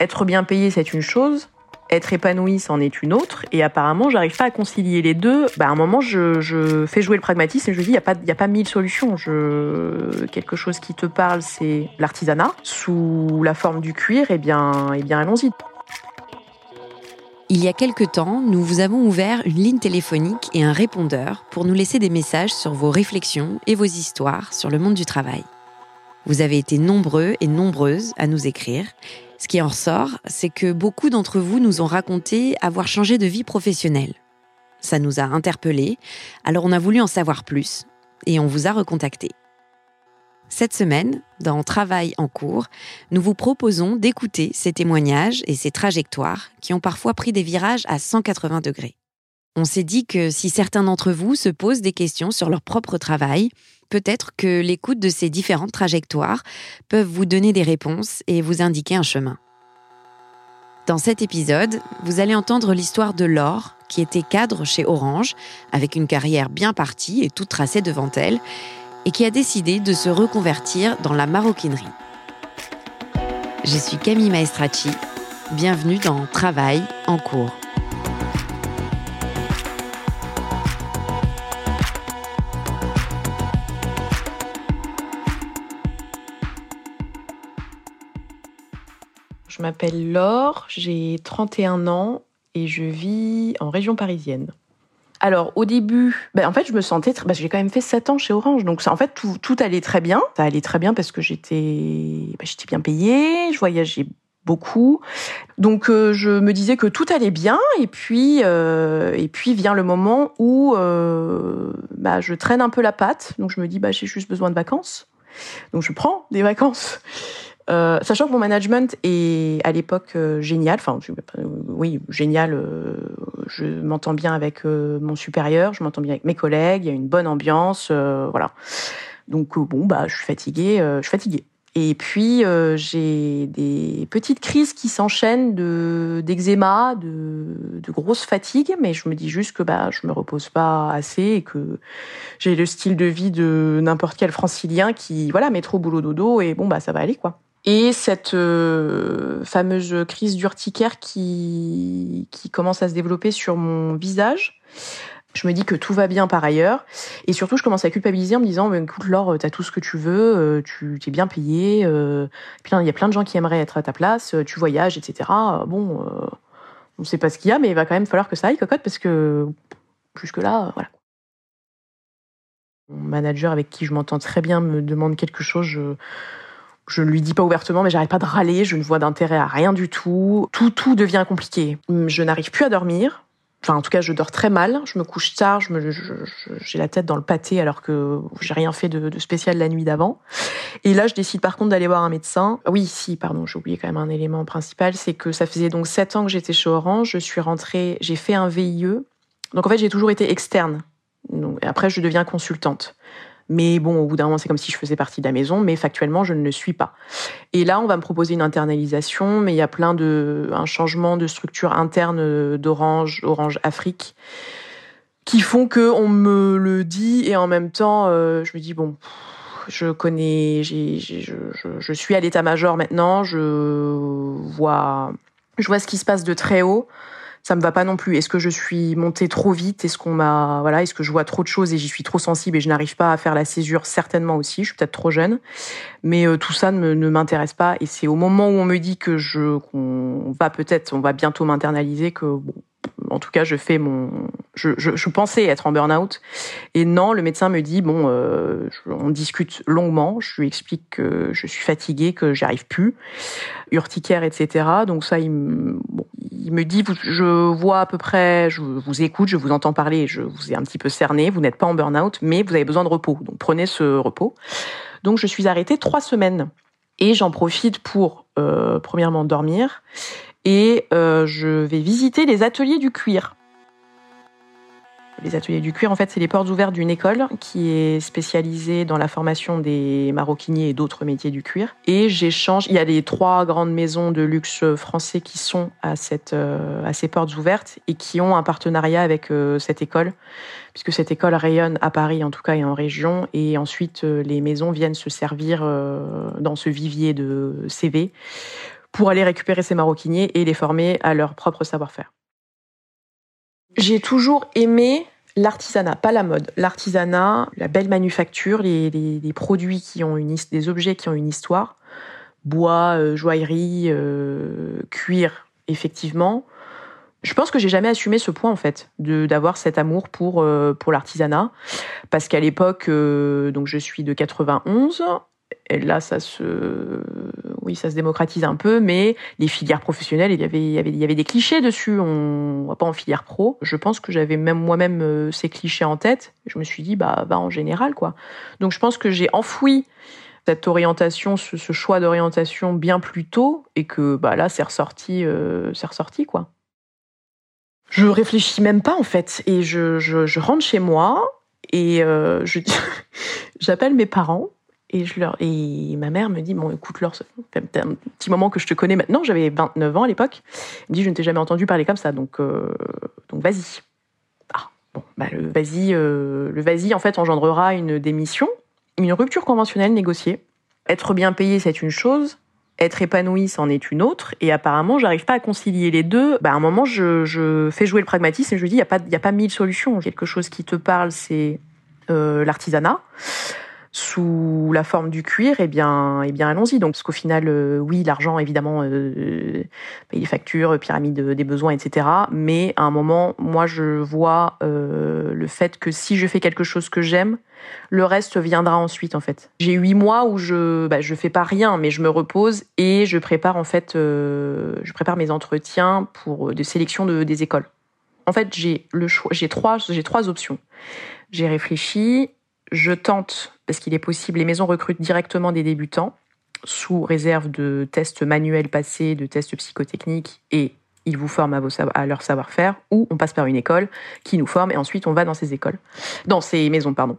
Être bien payé, c'est une chose. Être épanoui, c'en est une autre. Et apparemment, j'arrive pas à concilier les deux. Bah, à un moment, je, fais jouer le pragmatisme et je dis, il n'y a, pas, y a pas mille solutions. Je... Quelque chose qui te parle, c'est l'artisanat. Sous la forme du cuir, eh bien, eh bien allons-y. Il y a quelque temps, nous vous avons ouvert une ligne téléphonique et un répondeur pour nous laisser des messages sur vos réflexions et vos histoires sur le monde du travail. Vous avez été nombreux et nombreuses à nous écrire ce qui en ressort, c'est que beaucoup d'entre vous nous ont raconté avoir changé de vie professionnelle. Ça nous a interpellés, alors on a voulu en savoir plus et on vous a recontacté. Cette semaine, dans Travail en cours, nous vous proposons d'écouter ces témoignages et ces trajectoires qui ont parfois pris des virages à 180 degrés. On s'est dit que si certains d'entre vous se posent des questions sur leur propre travail, peut-être que l'écoute de ces différentes trajectoires peuvent vous donner des réponses et vous indiquer un chemin. Dans cet épisode, vous allez entendre l'histoire de Laure, qui était cadre chez Orange, avec une carrière bien partie et toute tracée devant elle, et qui a décidé de se reconvertir dans la maroquinerie. Je suis Camille Maestracci. Bienvenue dans Travail en cours. M'appelle Laure, j'ai 31 ans et je vis en région parisienne. Alors au début, ben, en fait je me sentais, très... Ben, j'ai quand même fait 7 ans chez Orange, donc en fait tout, allait très bien. Ça allait très bien parce que j'étais, ben, j'étais bien payée, je voyageais beaucoup, donc euh, je me disais que tout allait bien. Et puis euh, et puis vient le moment où euh, bah, je traîne un peu la patte, donc je me dis j'ai juste besoin de vacances, donc je prends des vacances. Euh, sachant que mon management est à l'époque euh, génial, enfin oui génial, euh, je m'entends bien avec mon supérieur, je m'entends bien avec mes collègues, il y a une bonne ambiance, voilà. Donc bon bah je suis fatiguée, je suis fatiguée. Et puis j'ai des petites crises qui s'enchaînent de d'eczéma, de, de grosses fatigues, mais je me dis juste que bah je me repose pas assez et que j'ai le style de vie de n'importe quel francilien qui voilà met trop boulot dodo et bon bah ça va aller quoi et cette euh, fameuse crise d'urticaire qui, commence à se développer sur mon visage. Je me dis que tout va bien par ailleurs. Et surtout, je commence à culpabiliser en me disant, écoute, Laure, t'as tout ce que tu veux, euh, tu t'es bien payé, euh, il y a plein de gens qui aimeraient être à ta place, euh, tu voyages, etc. Bon, on sait pas ce qu'il y a, mais il va quand même falloir que ça aille, cocotte, parce que jusque-là, voilà. Mon manager avec qui je m'entends très bien me demande quelque chose, Je ne lui dis pas ouvertement, mais j'arrête pas de râler, je ne vois d'intérêt à rien du tout. Tout, tout devient compliqué. Je n'arrive plus à dormir. Enfin, en tout cas, je dors très mal. Je me couche tard. Je j'ai la tête dans le pâté alors que j'ai rien fait de, spécial la nuit d'avant. Et là, je décide par contre d'aller voir un médecin. Oui, si, pardon, j'ai oublié quand même un élément principal, c'est que ça faisait donc sept ans que j'étais chez Orange. Je suis rentrée, j'ai fait un VIE. Donc en fait, j'ai toujours été externe. Après, je deviens consultante. Mais bon, au bout d'un moment, c'est comme si je faisais partie de la maison, mais factuellement, je ne le suis pas. Et là, on va me proposer une internalisation, mais il y a plein de, un changement de structure interne d'Orange, Orange Afrique, qui font que on me le dit et en même temps, euh, je me dis bon, je connais, je, je suis à l'état-major maintenant, je vois, je vois ce qui se passe de très haut ça me va pas non plus. Est-ce que je suis montée trop vite? Est-ce qu'on m'a voilà Est-ce que je vois trop de choses et j'y suis trop sensible et je n'arrive pas à faire la césure? Certainement aussi. Je suis peut-être trop jeune, mais euh, tout ça ne, ne m'intéresse pas. Et c'est au moment où on me dit que je qu'on va peut-être, on va bientôt m'internaliser que bon, en tout cas, je fais mon. Je, pensais être en burn-out. Et non, le médecin me dit bon, euh, on discute longuement. Je lui explique que je suis fatiguée, que j'y arrive plus, urticaire, etc. Donc ça, il me, bon, il me dit je vois à peu près, je vous écoute, je vous entends parler, je vous ai un petit peu cerné. Vous n'êtes pas en burn-out, mais vous avez besoin de repos. Donc prenez ce repos. Donc je suis arrêtée trois semaines et j'en profite pour euh, premièrement dormir et euh, je vais visiter les ateliers du cuir. Les ateliers du cuir, en fait, c'est les portes ouvertes d'une école qui est spécialisée dans la formation des maroquiniers et d'autres métiers du cuir. Et j'échange. Il y a les trois grandes maisons de luxe français qui sont à cette euh, à ces portes ouvertes et qui ont un partenariat avec euh, cette école, puisque cette école rayonne à Paris en tout cas et en région. Et ensuite, euh, les maisons viennent se servir dans ce vivier de CV pour aller récupérer ces maroquiniers et les former à leur propre savoir-faire. J'ai toujours aimé l'artisanat, pas la mode, l'artisanat, la belle manufacture, les, les, les, produits qui ont une des objets qui ont une histoire, bois, euh, joaillerie, euh, cuir, effectivement. Je pense que j'ai jamais assumé ce point en fait, de d'avoir cet amour pour euh, pour l'artisanat, parce qu'à l'époque, euh, donc je suis de 91, et là ça se oui, ça se démocratise un peu, mais les filières professionnelles, il y avait, il y avait, il y avait des clichés dessus. On pas en filière pro. Je pense que j'avais même moi-même euh, ces clichés en tête. Je me suis dit, bah, bah en général, quoi. Donc je pense que j'ai enfoui cette orientation, ce, choix d'orientation bien plus tôt, et que bah là, c'est ressorti, euh, c'est ressorti, quoi. Je réfléchis même pas en fait, et je, je, rentre chez moi et euh, j'appelle mes parents et, je leur, et ma mère me dit, bon, écoute, ça fait un petit moment que je te connais maintenant, j'avais 29 ans à l'époque. Elle me dit, je ne t'ai jamais entendu parler comme ça, donc, euh, donc vas-y. Ah, bon, bah, le vas-y, euh, le vas-y, en fait, engendrera une démission, une rupture conventionnelle négociée. Être bien payé, c'est une chose. Être épanoui, c'en est une autre. Et apparemment, j'arrive pas à concilier les deux. Bah, à un moment, je, je fais jouer le pragmatisme et je dis, il n'y a pas, y a pas mille solutions. Quelque chose qui te parle, c'est euh, l'artisanat sous la forme du cuir, eh bien, eh bien allons-y. Donc, parce qu'au final, euh, oui, l'argent, évidemment, euh, paye les factures, pyramide des besoins, etc. Mais à un moment, moi, je vois euh, le fait que si je fais quelque chose que j'aime, le reste viendra ensuite, en fait. J'ai huit mois où je, bah, je fais pas rien, mais je me repose et je prépare, en fait, je prépare mes entretiens pour de sélection de, des écoles. En fait, j'ai le choix, trois, j'ai trois options. J'ai réfléchi, je tente, parce qu'il est possible, les maisons recrutent directement des débutants, sous réserve de tests manuels passés, de tests psychotechniques, et ils vous forment à, leur savoir-faire, ou on passe par une école qui nous forme, et ensuite on va dans ces écoles, dans ces maisons, pardon.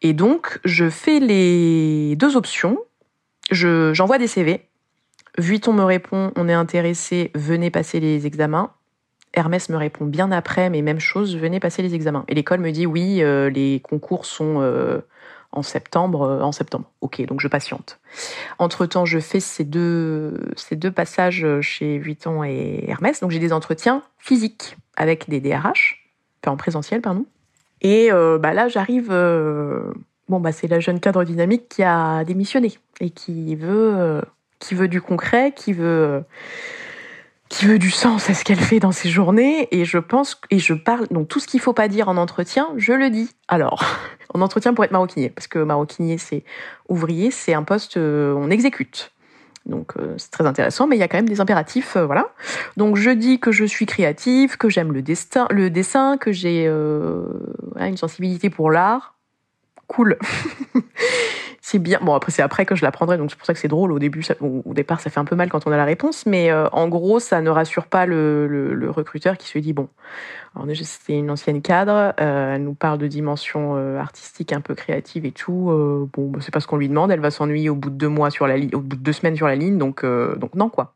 Et donc, je fais les deux options. Je, j'envoie des CV. Vuitton me répond, on est intéressé, venez passer les examens. Hermès me répond bien après, mais même chose, venez passer les examens. Et l'école me dit oui, euh, les concours sont euh, en septembre. Euh, en septembre, ok, donc je patiente. Entre temps, je fais ces deux ces deux passages chez Vuitton et Hermès. Donc j'ai des entretiens physiques avec des DRH, enfin en présentiel, pardon. Et bah là, j'arrive. Bon bah c'est la jeune cadre dynamique qui a démissionné et qui veut qui veut du concret, qui veut qui veut du sens à ce qu'elle fait dans ses journées et je pense et je parle donc tout ce qu'il faut pas dire en entretien, je le dis. Alors, en entretien pour être maroquinier parce que maroquinier c'est ouvrier, c'est un poste euh, on exécute. Donc euh, c'est très intéressant, mais il y a quand même des impératifs, euh, voilà. Donc je dis que je suis créative, que j'aime le le dessin, que j'ai une sensibilité pour l'art. Cool. c'est bien. Bon après c'est après que je l'apprendrai, donc c'est pour ça que c'est drôle. Au début, ça, au, départ, ça fait un peu mal quand on a la réponse, mais euh, en gros, ça ne rassure pas le, recruteur qui se dit bon. C'était une ancienne cadre, euh, elle nous parle de dimension euh, artistique un peu créative et tout. Euh, bon, bah, c'est pas ce qu'on lui demande. Elle va s'ennuyer au bout de deux mois sur la ligne, au bout de deux semaines sur la ligne, donc euh, donc non quoi.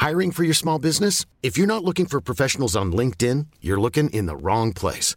Hiring for your small business? If you're not looking for professionals on LinkedIn, you're looking in the wrong place.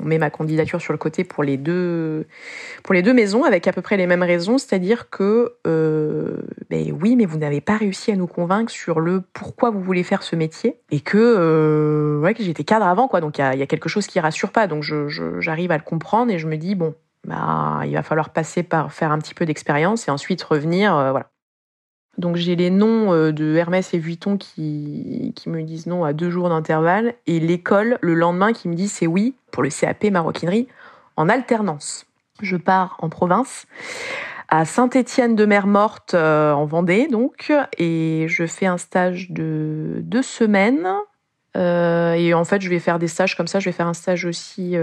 On met ma candidature sur le côté pour les deux, pour les deux maisons avec à peu près les mêmes raisons, c'est-à-dire que euh, ben oui, mais vous n'avez pas réussi à nous convaincre sur le pourquoi vous voulez faire ce métier et que euh, ouais que j'étais cadre avant quoi, donc il y a, quelque chose qui rassure pas, donc je, je, j'arrive à le comprendre et je me dis bon bah il va falloir passer par faire un petit peu d'expérience et ensuite revenir euh, voilà. Donc j'ai les noms euh, de Hermès et Vuitton qui, qui me disent non à deux jours d'intervalle et l'école le lendemain qui me dit c'est oui pour le CAP maroquinerie en alternance. Je pars en province à Saint-Étienne de Mer Morte euh, en Vendée donc et je fais un stage de deux semaines euh, et en fait je vais faire des stages comme ça. Je vais faire un stage aussi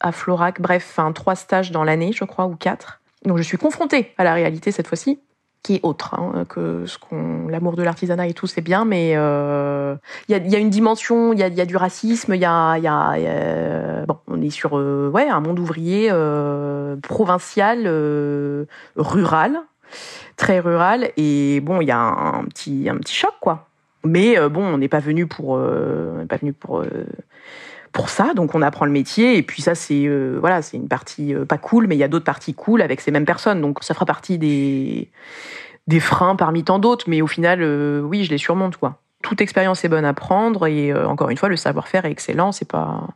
à Florac. Bref, enfin trois stages dans l'année je crois ou quatre. Donc je suis confrontée à la réalité cette fois-ci qui est autre hein, que ce qu'on l'amour de l'artisanat et tout c'est bien mais il euh, y, a, y, a, une dimension il y a, du racisme il y a, bon on est sur euh, ouais un monde ouvrier euh, provincial rural très rural et bon il y a un, petit un petit choc quoi. Mais bon on n'est pas venu pour on n'est pas venu pour pour ça. Donc on apprend le métier et puis ça c'est euh, voilà c'est une partie euh, pas cool, mais il y a d'autres parties cool avec ces mêmes personnes. Donc ça fera partie des des freins parmi tant d'autres, mais au final euh, oui je les surmonte quoi. Toute expérience est bonne à prendre et encore une fois le savoir-faire est excellent. C'est pas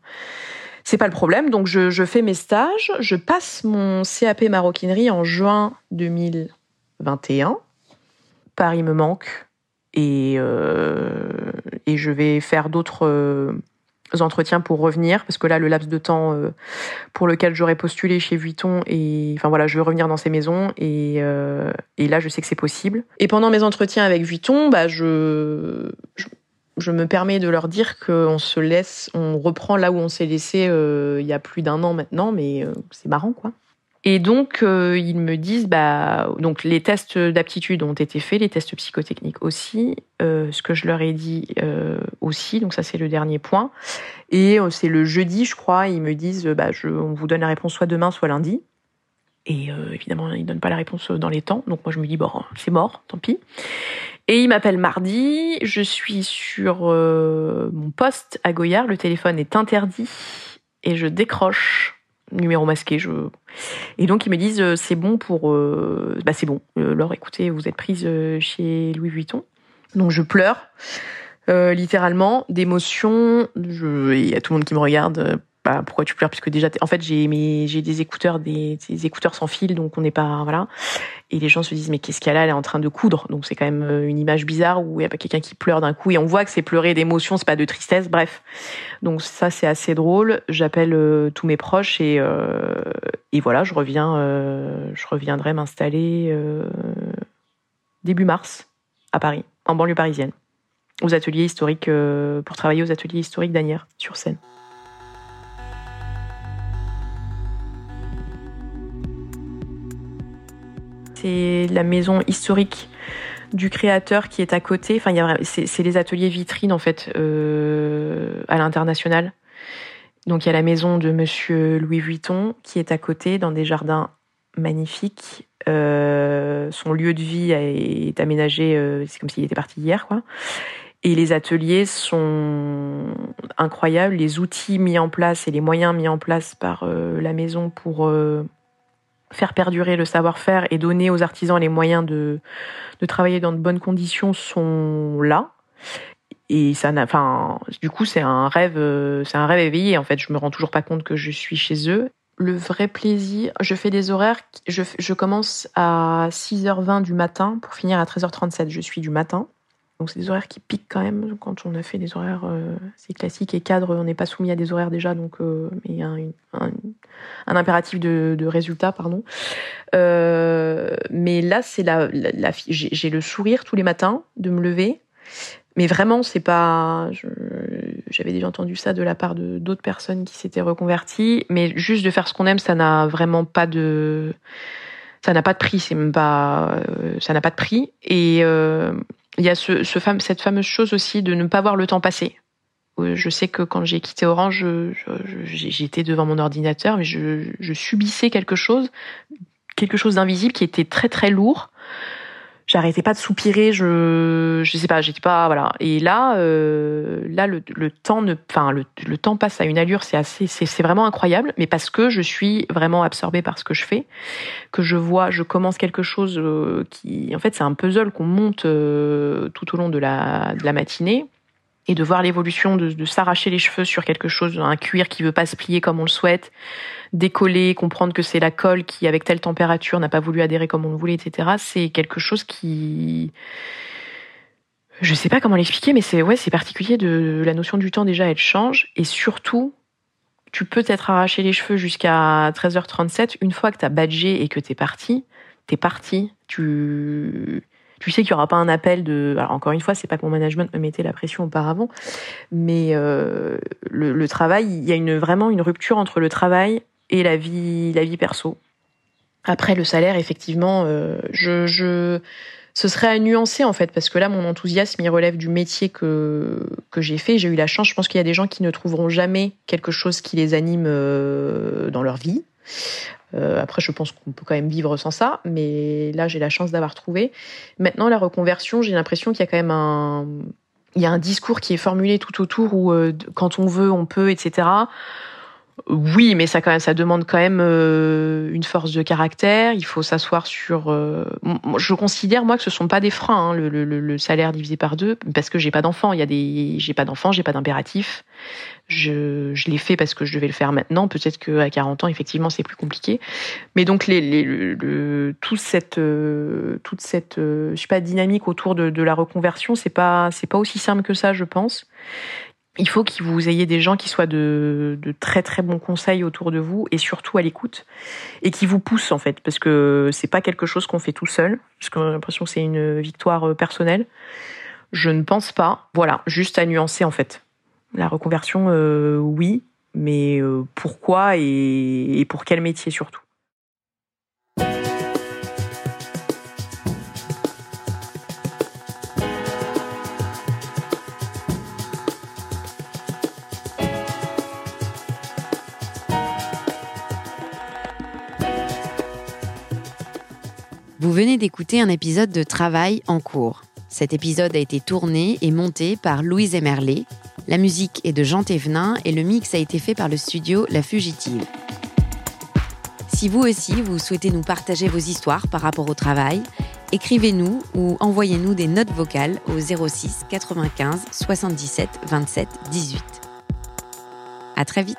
c'est pas le problème. Donc je, je fais mes stages, je passe mon CAP maroquinerie en juin 2021. Paris me manque et et je vais faire d'autres entretiens pour revenir parce que là le laps de temps euh, pour lequel j'aurais postulé chez Vuitton et enfin voilà je veux revenir dans ces maisons et euh, et là je sais que c'est possible et pendant mes entretiens avec Vuitton bah je, je me permets de leur dire qu'on se laisse, on reprend là où on s'est laissé euh, il y a plus d'un an maintenant, mais c'est marrant quoi. Et donc, euh, ils me disent, bah, donc les tests d'aptitude ont été faits, les tests psychotechniques aussi, euh, ce que je leur ai dit euh, aussi. Donc ça, c'est le dernier point. Et c'est le jeudi, je crois. Ils me disent, bah, on vous donne la réponse soit demain, soit lundi. Et évidemment, ils donnent pas la réponse dans les temps. Donc moi, je me dis, bon, c'est mort, tant pis. Et ils m'appellent mardi. Je suis sur mon poste à Goyard. Le téléphone est interdit et je décroche numéro masqué. Je... Et donc ils me disent euh, c'est bon pour, euh... bah c'est bon. Euh, Laure, écoutez, vous êtes prise euh, chez Louis Vuitton. Donc je pleure littéralement d'émotion. Il y a tout le monde qui me regarde. Bah, pourquoi tu pleures? Puisque déjà en fait j'ai j'ai des écouteurs des, écouteurs sans fil donc on n'est pas voilà. Et les gens se disent mais qu'est-ce qu'elle a? Elle est en train de coudre. Donc c'est quand même euh, une image bizarre où il y a pas quelqu'un qui pleure d'un coup et on voit que c'est pleurer d'émotion c'est pas de tristesse bref. Donc ça c'est assez drôle. J'appelle euh, tous mes proches et euh, et voilà je reviens je reviendrai m'installer début mars à Paris en banlieue parisienne. Aux ateliers historiques pour travailler aux ateliers historiques d'Anières sur Seine c'est la maison historique du créateur qui est à côté. Enfin, c'est les ateliers vitrines en fait euh, à l'international. Donc il y a la maison de Monsieur Louis Vuitton qui est à côté dans des jardins magnifique. son lieu de vie est aménagé, c'est comme s'il était parti hier, quoi. Et les ateliers sont incroyables. Les outils mis en place et les moyens mis en place par la maison pour faire perdurer le savoir-faire et donner aux artisans les moyens de, de travailler dans de bonnes conditions sont là. Et ça n'a, enfin, du coup, c'est un rêve, euh, c'est un rêve éveillé. En fait, je me rends toujours pas compte que je suis chez eux. Le vrai plaisir, je fais des horaires, je, je commence à 6h20 du matin pour finir à 13h37. Je suis du matin. Donc c'est des horaires qui piquent quand même quand on a fait des horaires euh, c'est classique et cadre, on n'est pas soumis à des horaires déjà, donc euh, il y a un, impératif de, résultat, pardon. Euh, mais là c'est la, j'ai le sourire tous les matins de me lever, mais vraiment c'est pas, j'avais déjà entendu ça de la part de d'autres personnes qui s'étaient reconverties, mais juste de faire ce qu'on aime, ça n'a vraiment pas de ça n'a pas de prix, c'est même pas, ça n'a pas de prix. Et il y a ce, ce cette fameuse chose aussi de ne pas voir le temps passer. Euh, je sais que quand j'ai quitté Orange, j'étais devant mon ordinateur, mais je, je subissais quelque chose, quelque chose d'invisible qui était très très lourd j'arrêtais pas de soupirer, je je sais pas, j'étais pas voilà. Et là euh, là le, temps ne enfin le, temps passe à une allure, c'est assez c'est vraiment incroyable, mais parce que je suis vraiment absorbée par ce que je fais, que je vois, je commence quelque chose euh, qui en fait c'est un puzzle qu'on monte euh, tout au long de la matinée et de voir l'évolution de, s'arracher les cheveux sur quelque chose, un cuir qui veut pas se plier comme on le souhaite, décoller, comprendre que c'est la colle qui, avec telle température, n'a pas voulu adhérer comme on le voulait, etc. C'est quelque chose qui, je sais pas comment l'expliquer, mais c'est ouais, c'est particulier de la notion du temps déjà, elle change et surtout, tu peux t'être arraché les cheveux jusqu'à 13h37 une fois que t'as badgé et que t'es parti, t'es parti. Tu tu sais qu'il y aura pas un appel de. Alors encore une fois, c'est pas que mon management me mettait la pression auparavant, mais euh, le, le, travail, il y a une vraiment une rupture entre le travail et la vie, la vie perso. Après le salaire, effectivement, euh, je, je, ce serait à nuancer en fait, parce que là, mon enthousiasme, il relève du métier que que j'ai fait. J'ai eu la chance. Je pense qu'il y a des gens qui ne trouveront jamais quelque chose qui les anime euh, dans leur vie. Euh, après, je pense qu'on peut quand même vivre sans ça, mais là, j'ai la chance d'avoir trouvé. Maintenant, la reconversion, j'ai l'impression qu'il y a quand même un, il y a un discours qui est formulé tout autour où euh, quand on veut, on peut, etc. Oui, mais ça, ça demande quand même euh, une force de caractère. Il faut s'asseoir sur. Je considère moi que ce sont pas des freins, hein, le, le, salaire divisé par deux, parce que j'ai pas d'enfants. Il y a des, j'ai pas d'enfants, j'ai pas d'impératif. Je, l'ai fait parce que je devais le faire maintenant. Peut-être qu'à 40 ans, effectivement, c'est plus compliqué. Mais donc toute cette, euh, toute cette, je sais pas, dynamique autour de, la reconversion, c'est pas, c'est pas aussi simple que ça, je pense il faut que vous ayez des gens qui soient de, de, très très bons conseils autour de vous et surtout à l'écoute et qui vous poussent en fait parce que c'est pas quelque chose qu'on fait tout seul parce qu'on a l'impression que c'est une victoire euh, personnelle. Je ne pense pas. Voilà, juste à nuancer en fait. La reconversion, euh, oui, mais euh, pourquoi et, et pour quel métier surtout? Vous venez d'écouter un épisode de Travail en cours. Cet épisode a été tourné et monté par Louise Emerlé. La musique est de Jean Thévenin et le mix a été fait par le studio La Fugitive. Si vous aussi, vous souhaitez nous partager vos histoires par rapport au travail, écrivez-nous ou envoyez-nous des notes vocales au 06 95 77 27 18. À très vite!